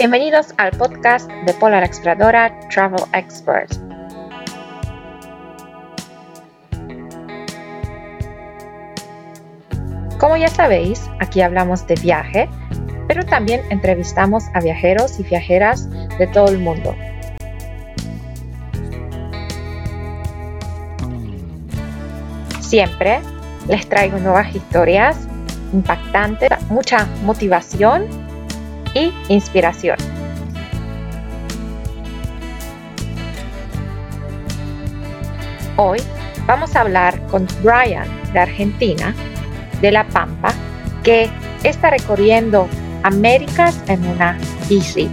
Bienvenidos al podcast de Polar Exploradora Travel Expert. Como ya sabéis, aquí hablamos de viaje, pero también entrevistamos a viajeros y viajeras de todo el mundo. Siempre les traigo nuevas historias impactantes, mucha motivación y inspiración. Hoy vamos a hablar con Brian de Argentina, de La Pampa, que está recorriendo Américas en una bici.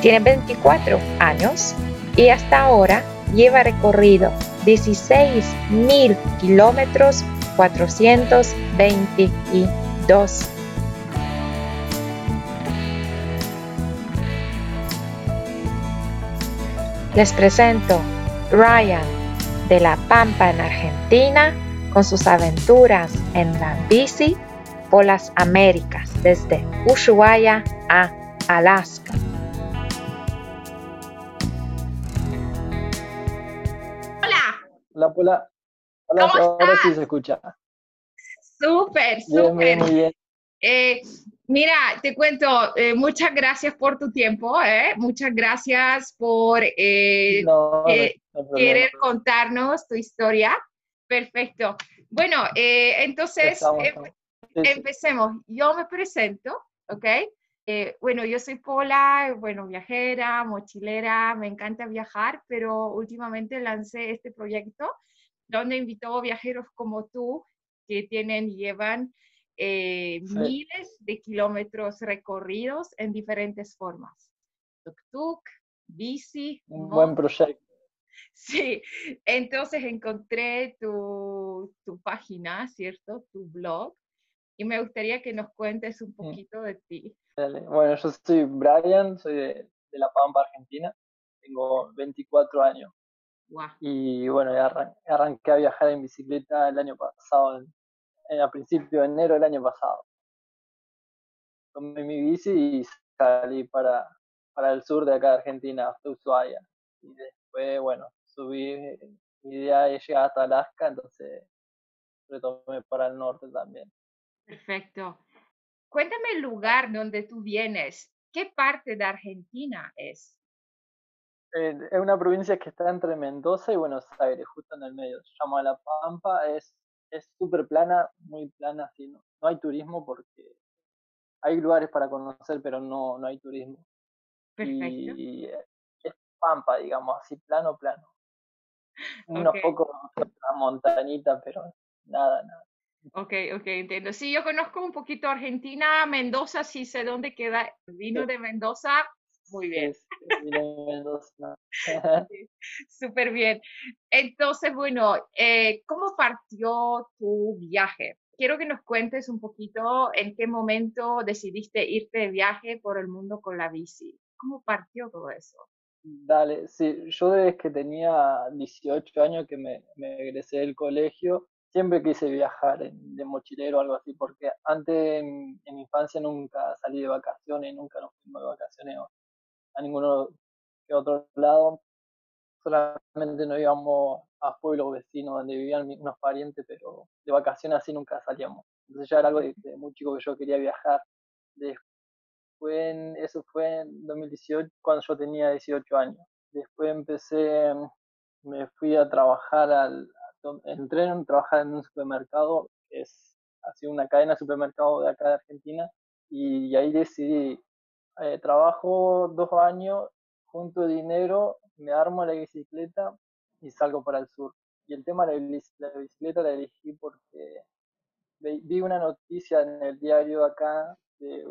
Tiene 24 años y hasta ahora lleva recorrido 16 mil kilómetros 422 Les presento Ryan de La Pampa en Argentina con sus aventuras en la bici por las Américas desde Ushuaia a Alaska. Hola. Hola, hola. Hola, ¿Cómo ahora sí se escucha. Súper, Bien, bien, súper. muy bien. Eh, mira, te cuento, eh, muchas gracias por tu tiempo, ¿eh? muchas gracias por eh, No, no, querer contarnos tu historia. Perfecto. Bueno, entonces em- empecemos. Yo me presento, ¿ok? Bueno, yo soy Pola, bueno, viajera, mochilera, me encanta viajar, pero últimamente lancé este proyecto donde invito a viajeros como tú que tienen, llevan eh, Sí. miles de kilómetros recorridos en diferentes formas. Tuk-tuk, bici, Un moto, buen proyecto. Sí, entonces encontré tu, tu página, ¿cierto? Tu blog. Y me gustaría que nos cuentes un poquito de ti. Dale. Bueno, yo soy Brian, soy de, de La Pampa, Argentina. Tengo 24 años. Y bueno, arran- arranqué a viajar en bicicleta el año pasado, en- a principio de enero del año pasado. Tomé mi bici y salí para, para el sur de acá de Argentina, hasta Ushuaia. Y después, bueno, subí, mi idea es llegar hasta Alaska, entonces retomé para el norte también. Perfecto. Cuéntame el lugar donde tú vienes. ¿Qué parte de Argentina es? Eh, es una provincia que está entre Mendoza y Buenos Aires, justo en el medio. Se llama La Pampa, es es súper plana, muy plana, así, no, no hay turismo porque hay lugares para conocer, pero no, no hay turismo. Perfecto. Y es Pampa, digamos, así, plano, plano. Unos Ok. pocos, una montañita, pero nada, nada. Ok, ok, entiendo. Sí, yo conozco un poquito Argentina, Mendoza, sí sé dónde queda. Vino Sí. de Mendoza, muy bien. Súper bien. Entonces, bueno, eh, ¿cómo partió tu viaje? Quiero que nos cuentes un poquito en qué momento decidiste irte de viaje por el mundo con la bici. ¿Cómo partió todo eso? Dale, sí, yo desde que tenía 18 años que me, me egresé del colegio, siempre quise viajar en- de mochilero o algo así, porque antes en, en mi infancia nunca salí de vacaciones, nunca nos fuimos de vacaciones a, ninguno que otro lado, solamente nos íbamos a pueblos vecinos donde vivían unos parientes, pero de vacaciones así nunca salíamos. Entonces ya era algo de, de muy chico que yo quería viajar. Después, en- eso fue en 2018, cuando yo tenía 18 años. Después empecé, me fui a trabajar al, entré a trabajar en un supermercado, que es así una cadena de supermercados de acá de Argentina, y ahí decidí, eh, trabajo dos años, junto dinero, me armo la bicicleta y salgo para el sur. Y el tema de la bici- la bicicleta la elegí porque vi una noticia en el diario acá de,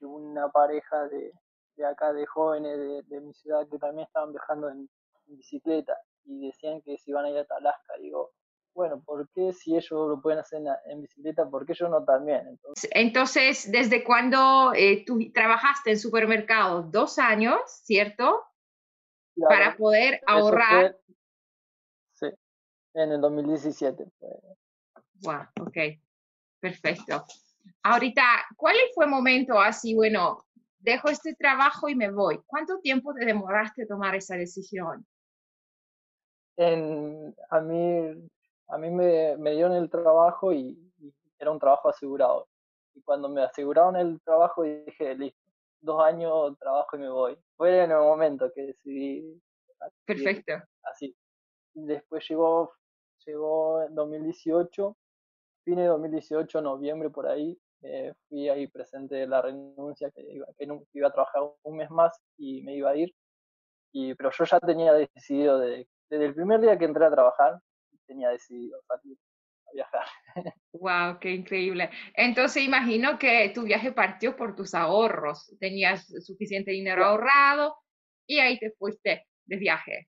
una pareja de, de acá de jóvenes de, mi ciudad que también estaban viajando en, en bicicleta y decían que se iban a ir a Alaska. Digo, bueno, ¿por qué si ellos lo pueden hacer en, bicicleta, por qué yo no también? Entonces, Entonces, ¿desde cuándo eh, tú trabajaste en supermercados? Dos años, ¿cierto? claro, Para poder ahorrar. fue, sí, en el 2017. fue. Wow, ok, perfecto. Ahorita, ¿cuál fue el momento así, bueno, dejo este trabajo y me voy. ¿Cuánto tiempo te demoraste tomar esa decisión? En, a mí, a mí me, me dieron el trabajo y, era un trabajo asegurado. Y cuando me aseguraron el trabajo dije, listo, dos años trabajo y me voy. Fue en el momento que decidí. Perfecto. Así. Después llegó, llegó en 2018, fin de 2018, noviembre por ahí, eh, fui ahí presente la renuncia, que iba, que iba a trabajar un mes más y me iba a ir. Y, pero yo ya tenía decidido, de, desde el primer día que entré a trabajar, tenía decidido salir a viajar. Wow, qué increíble. Entonces imagino que tu viaje partió por tus ahorros. Tenías suficiente dinero ahorrado y ahí te fuiste de viaje.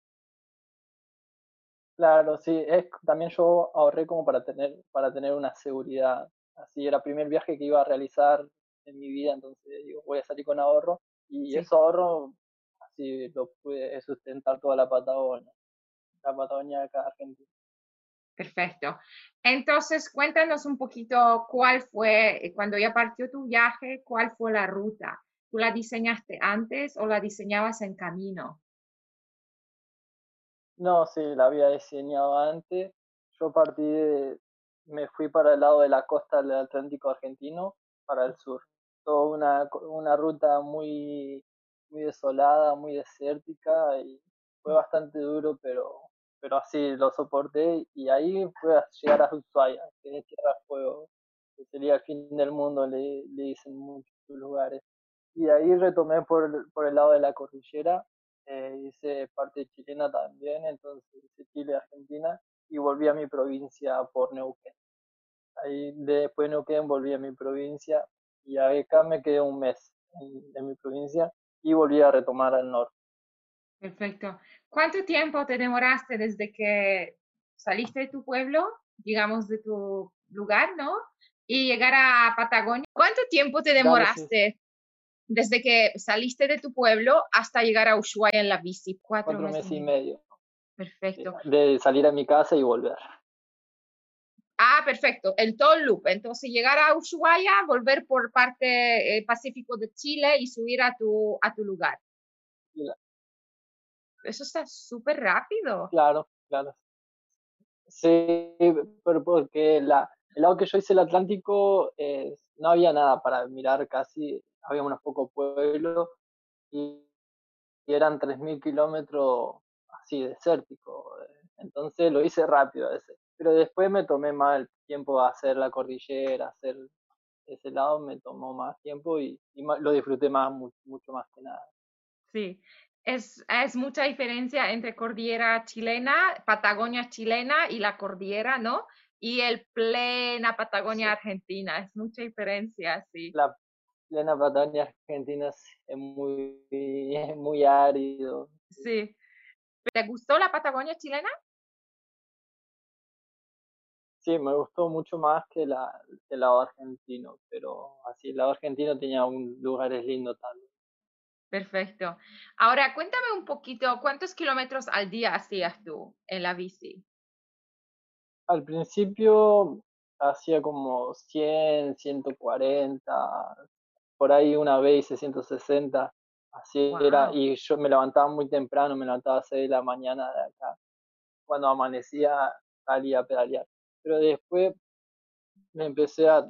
Claro, sí, es, también yo ahorré como para tener, para tener una seguridad así era el primer viaje que iba a realizar en mi vida, entonces digo, voy a salir con ahorro y ese ahorro así lo pude sustentar toda la Patagonia, la Patagonia de acá Argentina. Perfecto. Entonces, cuéntanos un poquito cuál fue, eh, cuando ya partió tu viaje, cuál fue la ruta. ¿Tú la diseñaste antes o la diseñabas en camino? No, sí, la había diseñado antes. Yo partí de, me fui para el lado de la costa del Atlántico argentino, para el sur. Toda una, una ruta muy, muy desolada, muy desértica y fue bastante duro, pero, pero así lo soporté y ahí fue a llegar a Ushuaia, que es Tierra Fuego, que sería el fin del mundo, le, le dicen muchos lugares. Y ahí retomé por, por el lado de la cordillera, eh, hice parte chilena también, entonces hice Chile-Argentina y volví a mi provincia por Neuquén. Ahí después de Neuquén volví a mi provincia y acá me quedé un mes en, mi provincia y volví a retomar al norte. Perfecto. ¿Cuánto tiempo te demoraste desde que saliste de tu pueblo, digamos de tu lugar, ¿no? Y llegar a Patagonia. ¿Cuánto tiempo te demoraste desde que saliste de tu pueblo hasta llegar a Ushuaia en la bici? Cuatro, meses y medio. Perfecto. De salir a mi casa y volver. Ah, perfecto, el toll loop. Entonces, llegar a Ushuaia, volver por parte eh, Pacífico de Chile y subir a tu, a tu lugar. Eso está súper rápido. Claro, claro. Sí, pero porque la, el lado que yo hice el Atlántico eh, no había nada para mirar casi, había unos pocos pueblos y, y eran 3.000 kilómetros así desértico. Entonces lo hice rápido ese. Pero después me tomé más el tiempo a hacer la cordillera, hacer ese lado me tomó más tiempo y, lo disfruté más, mucho, más que nada. Sí, es, es, mucha diferencia entre cordillera chilena, Patagonia chilena y la cordillera, ¿no? Y el plena Patagonia argentina, es mucha diferencia, sí. La plena Patagonia argentina es muy, es muy árido. Sí, ¿Te gustó la Patagonia chilena? Sí, me gustó mucho más que, la, el lado argentino, pero así, el lado argentino tenía un lugares lindos también. Perfecto. Ahora, cuéntame un poquito, ¿cuántos kilómetros al día hacías tú en la bici? Al principio hacía como 100, 140, por ahí una vez 160. Así era, y yo me levantaba muy temprano, me levantaba a 6 de la mañana de acá. Cuando amanecía, salía a pedalear. Pero después me empecé a,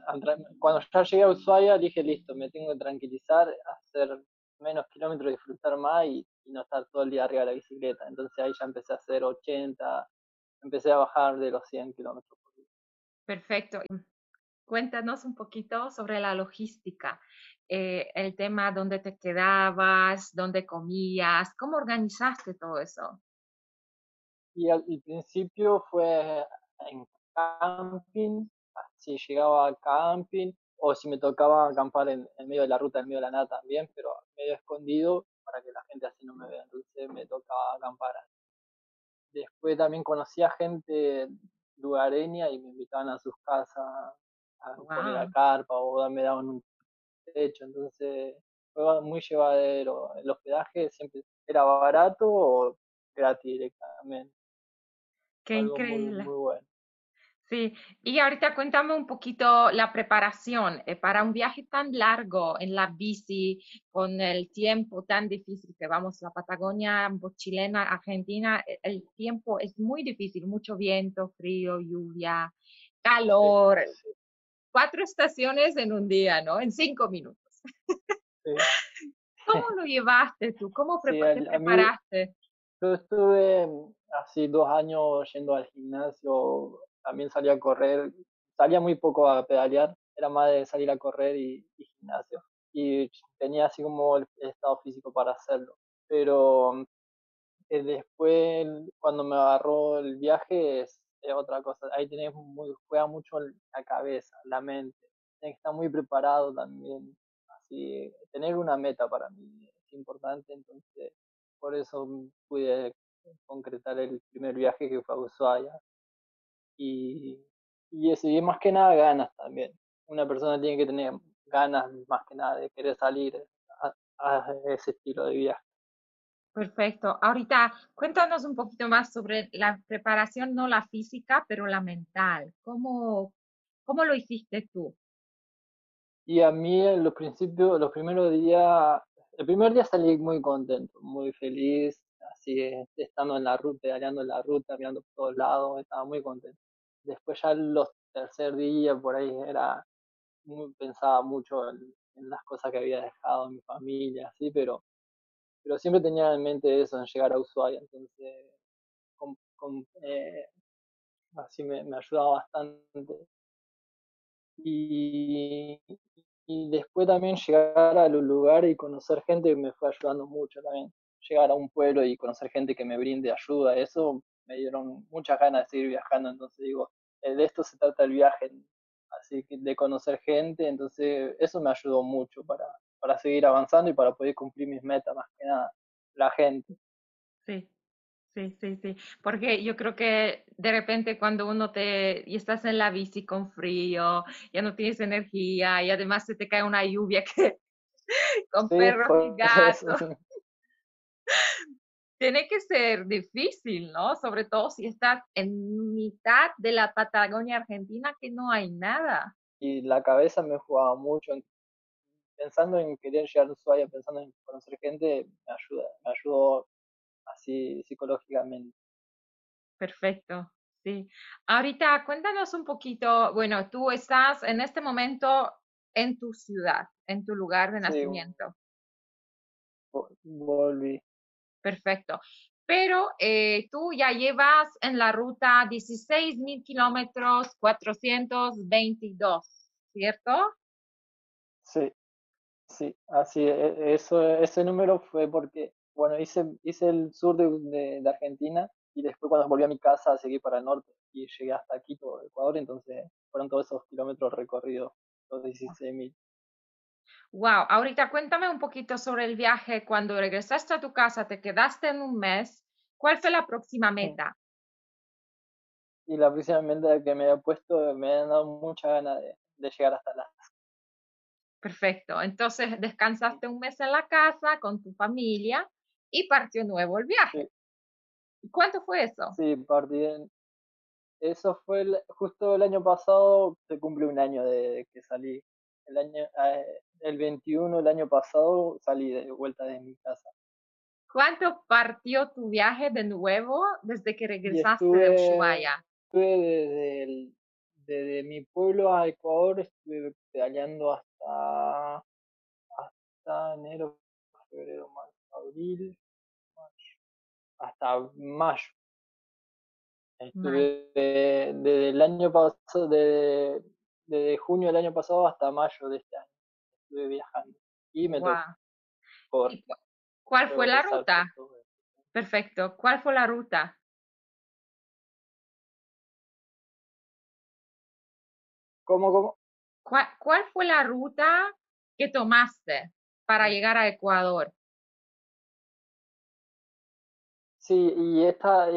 cuando ya llegué a Ushuaia, dije, listo, me tengo que tranquilizar, hacer menos kilómetros, disfrutar más y, no estar todo el día arriba de la bicicleta. Entonces ahí ya empecé a hacer 80, empecé a bajar de los 100 kilómetros por día. Perfecto. Cuéntanos un poquito sobre la logística. Eh, el tema dónde te quedabas, dónde comías, cómo organizaste todo eso. Y al, principio fue en camping, si llegaba al camping o si me tocaba acampar en, medio de la ruta, en medio de la nada también, pero medio escondido para que la gente así no me vea, entonces me tocaba acampar. Después también conocía gente lugareña y me invitaban a sus casas a poner la carpa o me daban un hecho, entonces fue muy llevadero. El hospedaje siempre era barato o gratis directamente. Qué increíble. Muy, bueno. Sí, y ahorita cuéntame un poquito la preparación eh, para un viaje tan largo en la bici, con el tiempo tan difícil que vamos a la Patagonia chilena, Argentina, e, el tiempo es muy difícil, mucho viento, frío, lluvia, calor, cuatro estaciones en un día, ¿no? En cinco minutos. ¿Cómo lo llevaste tú? ¿Cómo te preparaste? yo estuve así dos años yendo al gimnasio también salía a correr, salía muy poco a pedalear, era más de salir a correr y, gimnasio. Y tenía así como el estado físico para hacerlo. Pero eh, después, cuando me agarró el viaje, es, otra cosa. Ahí tenés muy, juega mucho la cabeza, la mente. Tienes que estar muy preparado también. Así, tener una meta para mí es importante, entonces por eso pude concretar el primer viaje que fue a Ushuaia y, y eso, y más que nada ganas también. Una persona tiene que tener ganas más que nada de querer salir a, ese estilo de viaje. Perfecto. Ahorita cuéntanos un poquito más sobre la preparación, no la física, pero la mental. ¿Cómo, cómo lo hiciste tú? Y a mí en los principios, los primeros días, el primer día salí muy contento, muy feliz, así estando en la ruta, pedaleando en la ruta, mirando por todos lados, estaba muy contento después ya los tercer día por ahí era pensaba mucho en, las cosas que había dejado mi familia así pero pero siempre tenía en mente eso en llegar a Ushuaia entonces eh, así me, ayudaba bastante. Y, y después también llegar a los lugares y conocer gente me fue ayudando mucho también. Llegar a un pueblo y conocer gente que me brinde ayuda eso me dieron muchas ganas de seguir viajando, entonces digo, de esto se trata el viaje, así que de conocer gente, entonces eso me ayudó mucho para, para seguir avanzando y para poder cumplir mis metas, más que nada, la gente. Sí, Sí, sí, sí, porque yo creo que de repente cuando uno te y estás en la bici con frío, ya no tienes energía y además se te cae una lluvia que con perros y gatos tiene que ser difícil, ¿no? Sobre todo si estás en mitad de la Patagonia Argentina que no hay nada. Y la cabeza me jugaba mucho, pensando en querer llegar a Ushuaia, pensando en conocer gente, me ayuda, me ayudó así psicológicamente. Perfecto, sí. Ahorita cuéntanos un poquito, bueno, tú estás en este momento en tu ciudad, en tu lugar de nacimiento. volví. Perfecto. Pero eh, tú ya llevas en la ruta 16 mil kilómetros 422, ¿cierto? Sí, sí, así, e, eso, ese número fue porque, bueno, hice, hice el sur de, de, Argentina y después cuando volví a mi casa seguí para el norte y llegué hasta Quito, Ecuador, entonces fueron todos esos kilómetros recorridos, los 16 mil. Wow, ahorita cuéntame un poquito sobre el viaje. Cuando regresaste a tu casa, te quedaste en un mes. ¿Cuál fue la próxima meta? Y la próxima meta que me he puesto me ha dado mucha ganas de, llegar hasta la. Perfecto. Entonces descansaste un mes en la casa con tu familia y partió nuevo el viaje. ¿Y cuánto fue eso? Sí, partí. Eso fue justo el año pasado, se cumple un año de que salí el año, eh, el 21 el año pasado salí de vuelta de mi casa. ¿Cuánto partió tu viaje de nuevo desde que regresaste de Ushuaia? Estuve desde, desde mi pueblo a Ecuador, estuve pedaleando hasta, hasta enero, febrero, marzo, abril, hasta mayo. Estuve desde el año pasado, de desde junio del año pasado hasta mayo de este año. Estuve viajando y me tocó. ¿Cuál fue la ruta? Perfecto. ¿Cuál fue la ruta? ¿Cómo, cómo? ¿Cuál, ¿Cuál, fue la ruta que tomaste para llegar a Ecuador? Sí, y esta,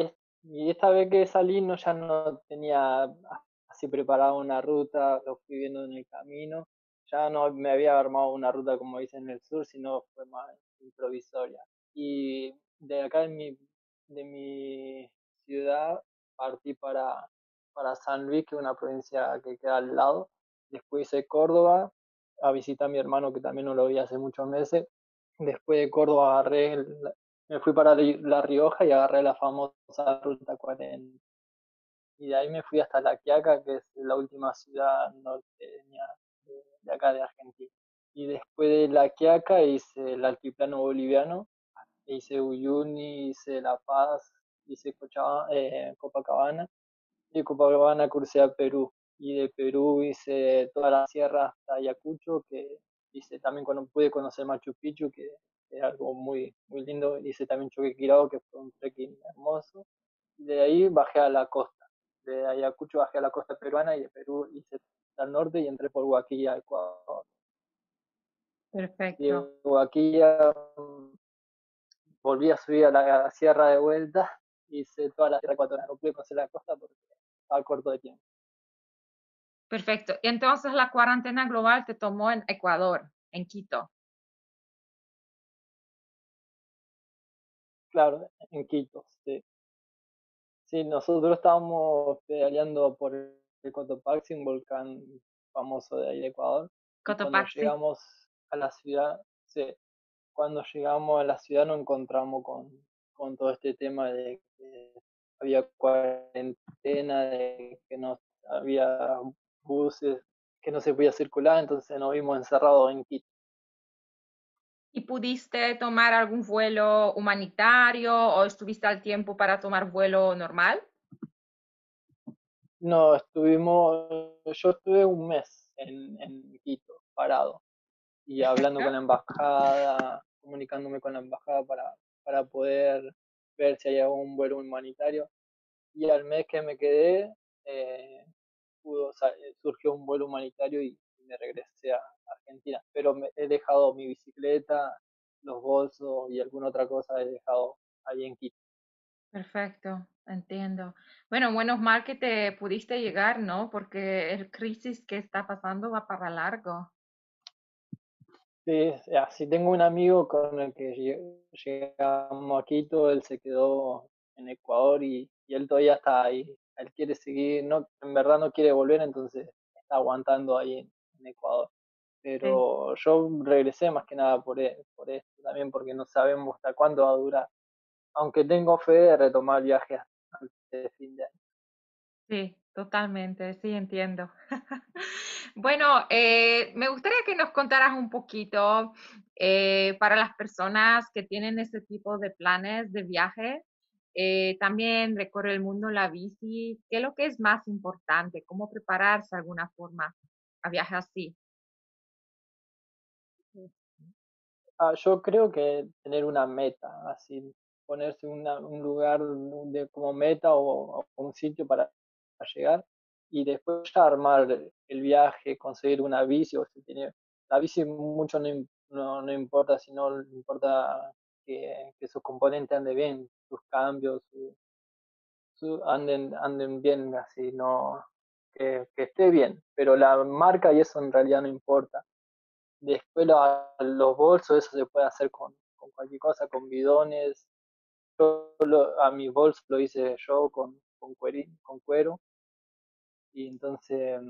y esta vez que salí no, ya no tenía así preparaba una ruta, lo fui viendo en el camino. Ya no me había armado una ruta como dice en el sur, sino fue más improvisoria. Y de acá de mi, de mi ciudad partí para, para San Luis, que es una provincia que queda al lado. Después hice Córdoba, a visitar a mi hermano que también no lo vi hace muchos meses. Después de Córdoba agarré, me fui para La Rioja y agarré la famosa Ruta 40. Y de ahí me fui hasta La Quiaca, que es la última ciudad norteña de, acá de Argentina. Y después de La Quiaca hice el altiplano boliviano, hice Uyuni, hice La Paz, hice eh, Copacabana. Y Copacabana crucé a Perú y de Perú hice toda la sierra hasta Ayacucho, que hice también cuando pude conocer Machu Picchu, que es algo muy, muy lindo. Hice también Choquequirao, que fue un trekking hermoso. Y de ahí bajé a la costa. De Ayacucho bajé a la costa peruana y de Perú hice al norte y entré por Huaquilla, Ecuador. Perfecto. Y de Huaquilla mm, volví a subir a la sierra de vuelta, hice toda la sierra ecuatoriana. No pude conocer la costa porque estaba corto de tiempo. Perfecto. Y entonces la cuarentena global te tomó en Ecuador, en Quito. Claro, en Quito, sí. Sí, nosotros estábamos pedaleando por el Cotopaxi, un volcán famoso de ahí de Ecuador. Cotopaxi. Cuando llegamos a la ciudad, sí, cuando llegamos a la ciudad nos encontramos con, con todo este tema de que había cuarentena, de que no había buses que no se podía circular, entonces nos vimos encerrados en Quito. ¿Y pudiste tomar algún vuelo humanitario o estuviste al tiempo para tomar vuelo normal? No, estuvimos, yo estuve un mes en, en Quito, parado, y hablando con la embajada, comunicándome con la embajada para, para poder ver si hay algún vuelo humanitario. Y al mes que me quedé, eh, pudo, eh, surgió un vuelo humanitario y, me regresé a Argentina. Pero me, he dejado mi bicicleta, los bolsos y alguna otra cosa he dejado ahí en Quito. Perfecto, entiendo. Bueno, menos mal que te pudiste llegar, ¿no? Porque el crisis que está pasando va para largo. Sí, así tengo un amigo con el que llegamos a Quito, él se quedó en Ecuador y, y él todavía está ahí él quiere seguir, no, en verdad no quiere volver, entonces está aguantando ahí en, Ecuador. Pero yo regresé más que nada por, por esto, también porque no sabemos hasta cuándo va a durar. Aunque tengo fe de retomar el viaje hasta el fin de año. Sí, totalmente, sí, entiendo. bueno, eh, me gustaría que nos contaras un poquito eh, para las personas que tienen este tipo de planes de viaje, eh, también recorre el mundo la bici. ¿Qué es lo que es más importante? ¿Cómo prepararse de alguna forma a viajar así? Ah, yo creo que tener una meta, así ponerse un lugar de, como meta o, un sitio para, llegar y después ya armar el viaje, conseguir una bici o si tiene la bici mucho no, no, importa, sino importa que, que sus componentes anden bien, sus cambios, su, anden, anden bien, así, no, que, esté bien, pero la marca y eso en realidad no importa. Después los bolsos, eso se puede hacer con, cualquier cosa, con bidones. A mi bolso lo hice yo con cuero. Y entonces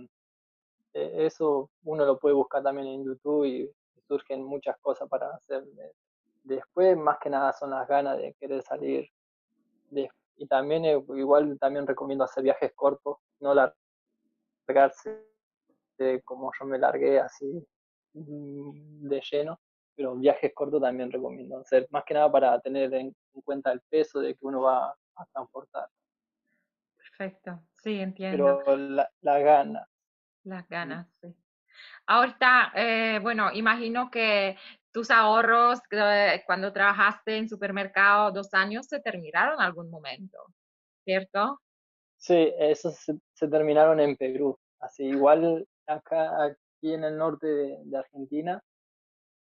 e, eso uno lo puede buscar también en YouTube y surgen muchas cosas para hacer Después, más que nada, son las ganas de querer salir. y también, eh, igual, también recomiendo hacer viajes cortos, no largarse como yo me largué así mm, de lleno, pero viajes cortos también recomiendo hacer, más que nada para tener en cuenta el peso de que uno va a transportar. Perfecto, sí, entiendo. Pero la, la gana. Las ganas, sí. Ahorita, eh, bueno, imagino que tus ahorros eh, cuando trabajaste en supermercado dos años se terminaron en algún momento, ¿cierto? Sí, esos se, terminaron en Perú. Así, igual acá, aquí en el norte de, Argentina,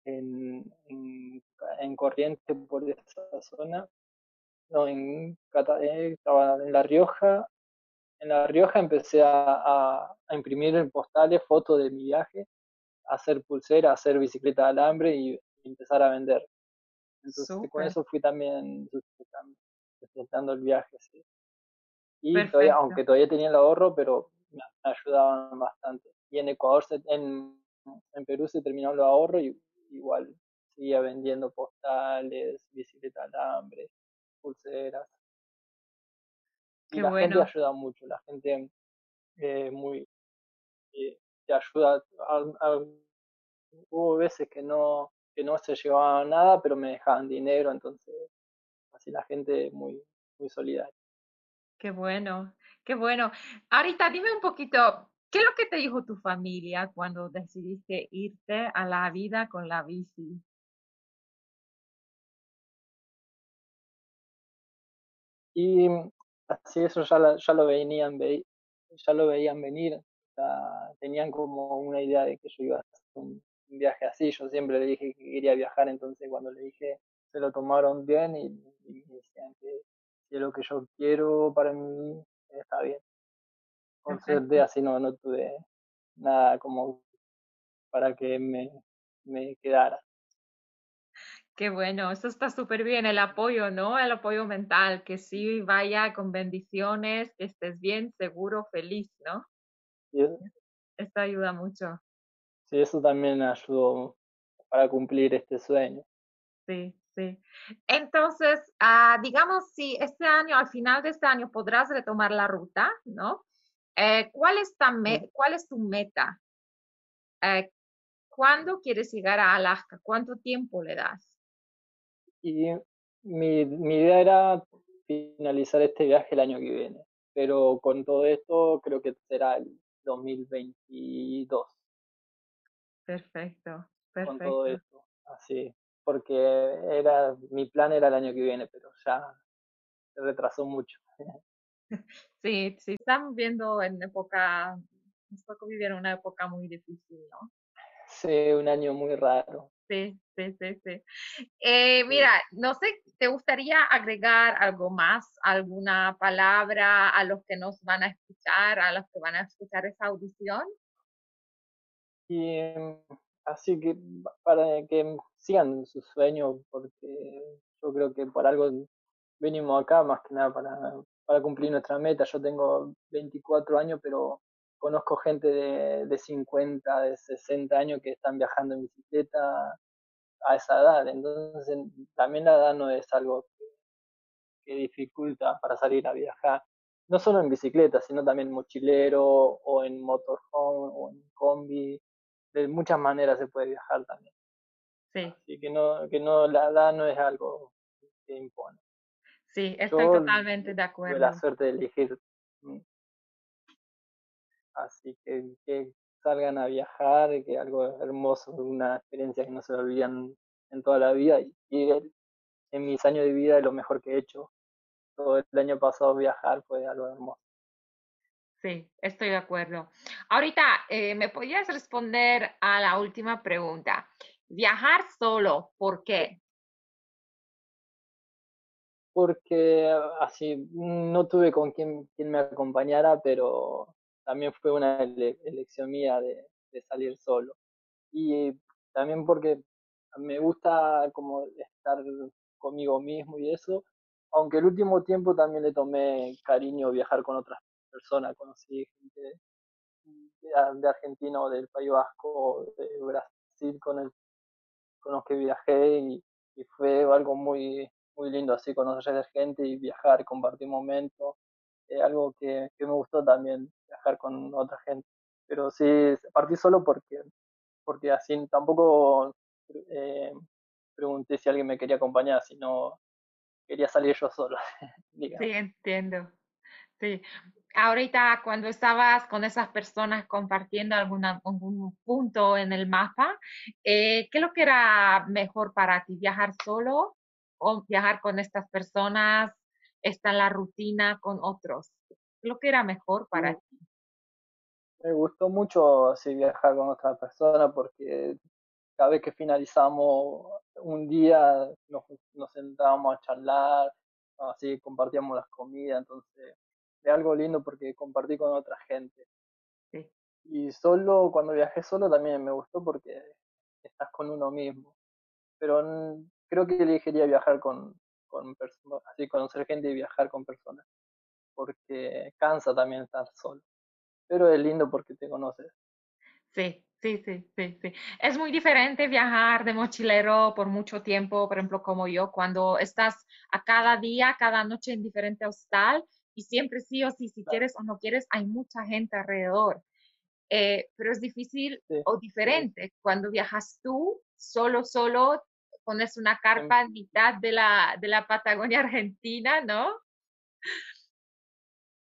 en, en, en, Corriente, por esa zona, no, en, eh, en La Rioja, en La Rioja empecé a, a imprimir postales, fotos de mi viaje hacer pulsera, hacer bicicleta de alambre y empezar a vender. Entonces con eso fui también sustentando, el viaje. Y todavía, aunque todavía tenía el ahorro, pero me, ayudaban bastante. Y en Ecuador, en, en Perú se terminó el ahorro y igual seguía vendiendo postales, bicicleta alambre, pulseras. Y la gente ayuda mucho, la gente eh, muy eh, te ayuda. hubo veces que no, que no se llevaba nada, pero me dejaban dinero, entonces así la gente muy, muy solidaria. Qué bueno, qué bueno. Ahorita dime un poquito, ¿qué es lo que te dijo tu familia cuando decidiste irte a la vida con la bici? Y así eso ya, lo venían, ya lo veían venir, tenían como una idea de que yo iba a hacer un, viaje así, yo siempre le dije que quería viajar, entonces cuando le dije se lo tomaron bien y, me decían que es lo que yo quiero para mí, está bien. Por suerte así no, no tuve nada como para que me, me quedara. Qué bueno, eso está súper bien, el apoyo, ¿no? El apoyo mental, que sí vaya con bendiciones, que estés bien, seguro, feliz, ¿no? Esto ayuda mucho. Sí, eso también ayudó para cumplir este sueño. Sí, sí. Entonces, ah, digamos, si este año, al final de este año, podrás retomar la ruta, ¿no? Eh, ¿cuál, es ¿Cuál es tu meta? Eh, ¿Cuándo quieres llegar a Alaska? ¿Cuánto tiempo le das? Y mi, mi idea era finalizar este viaje el año que viene, pero con todo esto creo que será el 2022. Perfecto, perfecto. Con todo esto, así, porque era mi plan era el año que viene, pero ya se retrasó mucho. Sí, sí, estamos viendo en época, nos tocó vivir una época muy difícil, ¿no? Sí, un año muy raro. Sí, sí, sí, sí. Eh, mira, no sé, ¿te gustaría agregar algo más, alguna palabra a los que nos van a escuchar, a los que van a escuchar esa audición? Y así que para que sigan su sueño, porque yo creo que por algo venimos acá, más que nada para, para cumplir nuestra meta. Yo tengo 24 años, pero conozco gente de, de 50, de 60 años que están viajando en bicicleta a esa edad. Entonces, también la edad no es algo que, dificulta para salir a viajar. No solo en bicicleta, sino también mochilero o en motorhome o en combi. De muchas maneras se puede viajar también. Sí. Así que no, que no, la edad no es algo que impone. Sí, estoy totalmente de acuerdo. Tuve la suerte de elegir Así que, que salgan a viajar, que algo hermoso, una experiencia que no se olvidan en toda la vida. Y, en mis años de vida es lo mejor que he hecho. Todo el año pasado viajar fue algo hermoso. Sí, estoy de acuerdo. Ahorita, eh, ¿me podías responder a la última pregunta? Viajar solo, ¿por qué? Porque así no tuve con quien, quien me acompañara, pero también fue una elección mía de, salir solo. Y también porque me gusta como estar conmigo mismo y eso, aunque el último tiempo también le tomé cariño viajar con otras personas, conocí gente de, Argentina o del País Vasco, de Brasil con, el, con los que viajé y, y fue algo muy, muy lindo así conocer gente y viajar, compartir momentos eh, algo que, me gustó también, viajar con otra gente. Pero sí, partí solo porque, porque así tampoco eh, pregunté si alguien me quería acompañar, sino quería salir yo solo. sí, entiendo. Sí. Ahorita, cuando estabas con esas personas compartiendo alguna, algún punto en el mapa, eh, ¿qué es lo que era mejor para ti? ¿Viajar solo o viajar con estas personas está la rutina con otros. Lo que era mejor para mm. ti. Me gustó mucho así viajar con otra persona porque cada vez que finalizamos un día nos, nos sentábamos a charlar, así compartíamos las comidas, entonces es algo lindo porque compartí con otra gente. Sí. Y solo, cuando viajé solo también me gustó porque estás con uno mismo. Pero creo que elegiría viajar con, con así conocer gente y viajar con personas. porque cansa también estar solo. Pero es lindo porque te conoces. Sí, sí, sí, sí, sí. Es muy diferente viajar de mochilero por mucho tiempo, por ejemplo, como yo, cuando estás a cada día, cada noche en diferente hostal y siempre sí o sí, si quieres o no quieres, hay mucha gente alrededor. Eh, pero es difícil o diferente cuando viajas tú, solo, solo, pones una carpa en mitad de la, de la Patagonia Argentina, ¿no?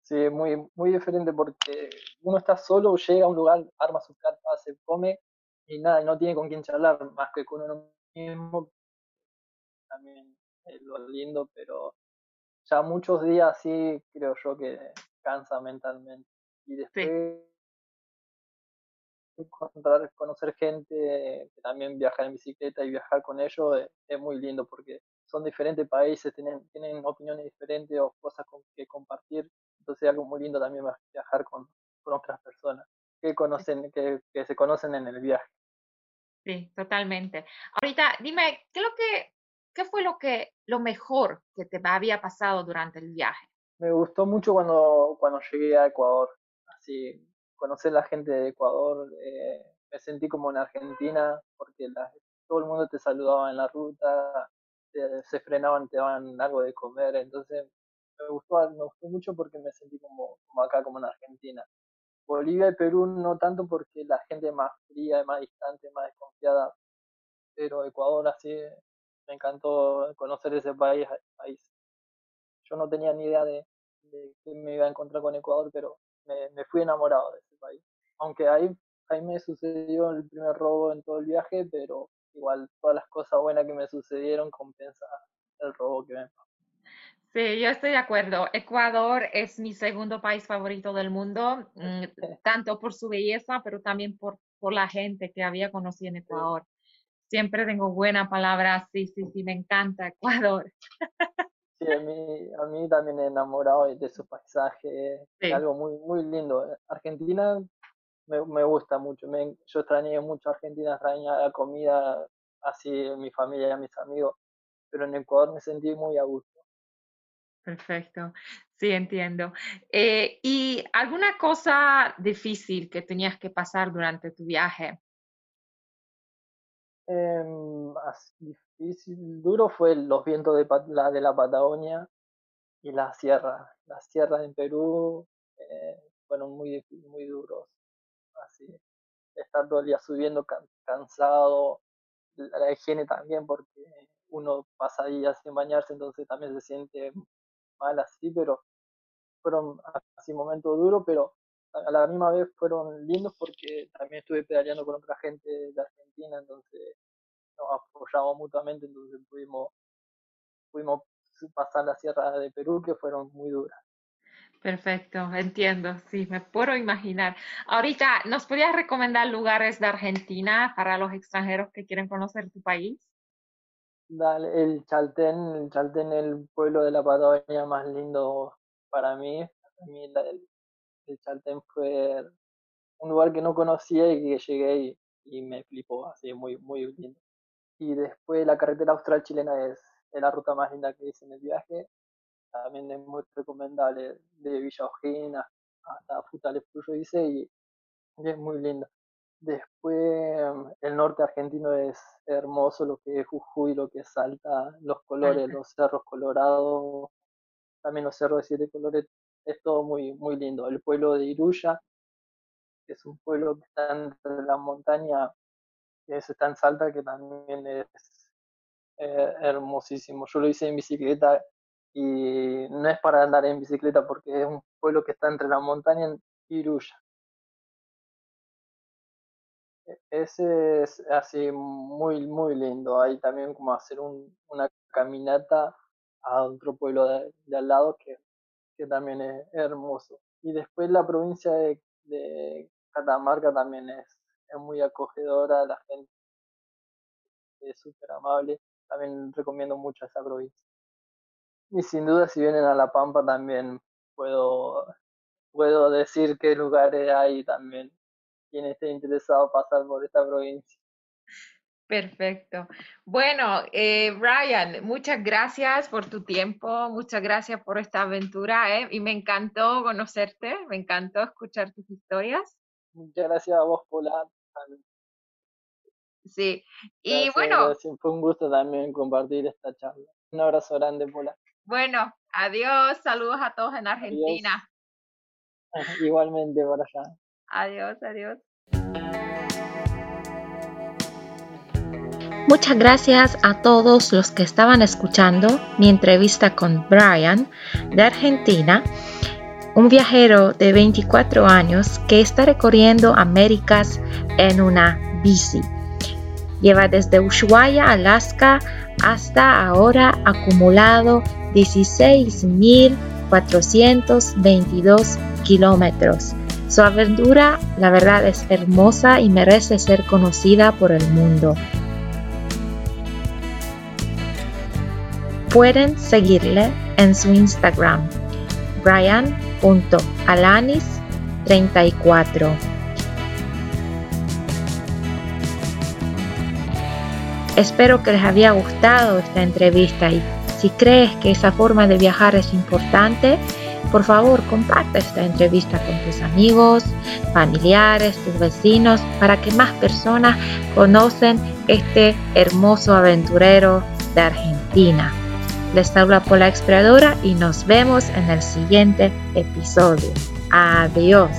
Sí, es muy, muy diferente porque uno está solo, llega a un lugar, arma su carpa, se come y nada, y no tiene con quién charlar más que con uno mismo. También es lo lindo, pero ya muchos días sí creo yo que cansa mentalmente. Y después encontrar, conocer gente que también viaja en bicicleta y viajar con ellos es, muy lindo porque son diferentes países, tienen, tienen opiniones diferentes o cosas que compartir. Entonces es algo muy lindo también viajar con, con otras personas que conocen, que, que se conocen en el viaje. Sí, totalmente. Ahorita, dime, ¿qué, lo que, ¿qué fue lo, que, lo mejor que te había pasado durante el viaje? Me gustó mucho cuando, cuando llegué a Ecuador. Así, conocer la gente de Ecuador, eh, me sentí como en Argentina, porque todo el mundo te saludaba en la ruta, se frenaban, te daban algo de comer, entonces me gustó, me gustó mucho porque me sentí como, acá, como en Argentina. Bolivia y Perú no tanto porque la gente es más fría, más distante, más desconfiada, pero Ecuador así me encantó conocer ese país. país. Yo no tenía ni idea de, de que me iba a encontrar con Ecuador, pero me, fui enamorado de ese país. Aunque ahí, ahí me sucedió el primer robo en todo el viaje, pero igual todas las cosas buenas que me sucedieron compensa el robo que me pasó. Sí, yo estoy de acuerdo. Ecuador es mi segundo país favorito del mundo, mm, tanto por su belleza, pero también por, por la gente que había conocido en Ecuador. Siempre tengo buena palabra, sí, sí, sí, me encanta Ecuador. Sí, a mí, a mí también he enamorado de su paisaje, es algo muy, muy lindo. Argentina me, me gusta mucho, me, yo extrañé mucho Argentina, extrañé la comida, así mi familia y mis amigos, pero en Ecuador me sentí muy a gusto. Perfecto, sí, entiendo. Eh, ¿Y alguna cosa difícil que tenías que pasar durante tu viaje? Eh, difícil, duro fue los vientos de la, de la Patagonia y la sierra. Las sierras en Perú eh, fueron muy, muy duros. Así, estar todo el día subiendo cansado, la higiene también, porque uno pasa días sin bañarse, entonces también se siente mal así, pero fueron así momentos duros, pero a la misma vez fueron lindos porque también estuve pedaleando con otra gente de Argentina, entonces nos apoyamos mutuamente, entonces pudimos, pudimos pasar la sierra de Perú, que fueron muy duras. Perfecto, entiendo, sí, me puedo imaginar. Ahorita, ¿nos podrías recomendar lugares de Argentina para los extranjeros que quieren conocer tu país? Dale, el Chaltén, el Chaltén, el pueblo de la Patagonia más lindo para mí. el, Chaltén fue un lugar que no conocía y que llegué y, y me flipó, así muy, muy lindo. Y después la carretera austral chilena es, la ruta más linda que hice en el viaje. También es muy recomendable de Villa Ojina hasta Futales Puyo hice y, es muy lindo. Después el norte argentino es hermoso, lo que es Jujuy, lo que es Salta, los colores, los cerros colorados, también los cerros de siete colores, es todo muy, muy lindo. El pueblo de Iruya, que es un pueblo que está entre la montaña es tan Salta que también es eh, hermosísimo. Yo lo hice en bicicleta y no es para andar en bicicleta porque es un pueblo que está entre la montaña y Iruya. E, ese es así muy, muy lindo. Hay también como hacer una caminata a otro pueblo de, al lado que, que, también es hermoso. Y después la provincia de, de Catamarca también es es muy acogedora, la gente es súper amable. También recomiendo mucho esa provincia. Y sin duda, si vienen a La Pampa, también puedo, puedo decir qué lugares hay también. Quien esté interesado pasar por esta provincia. Perfecto. Bueno, eh, Brian, muchas gracias por tu tiempo, muchas gracias por esta aventura ¿eh? y me encantó conocerte, me encantó escuchar tus historias. Muchas gracias a vos, Paula. Sí, y bueno. Fue un gusto también compartir esta charla. Un abrazo grande, Paula. Bueno, adiós, saludos a todos en Argentina. Igualmente por allá. Adiós, adiós. Muchas gracias a todos los que estaban escuchando mi entrevista con Brian de Argentina, un viajero de 24 años que está recorriendo Américas en una bici. Lleva desde Ushuaia, Alaska, hasta ahora acumulado 16.422 kilómetros. Su aventura, la verdad, es hermosa y merece ser conocida por el mundo. Pueden seguirle en su Instagram, brian.alanis34. Espero que les haya gustado esta entrevista y si crees que esa forma de viajar es importante, por favor comparte esta entrevista con tus amigos, familiares, tus vecinos, para que más personas conocen este hermoso aventurero de Argentina. Les habla Pola Exploradora y nos vemos en el siguiente episodio. Adiós.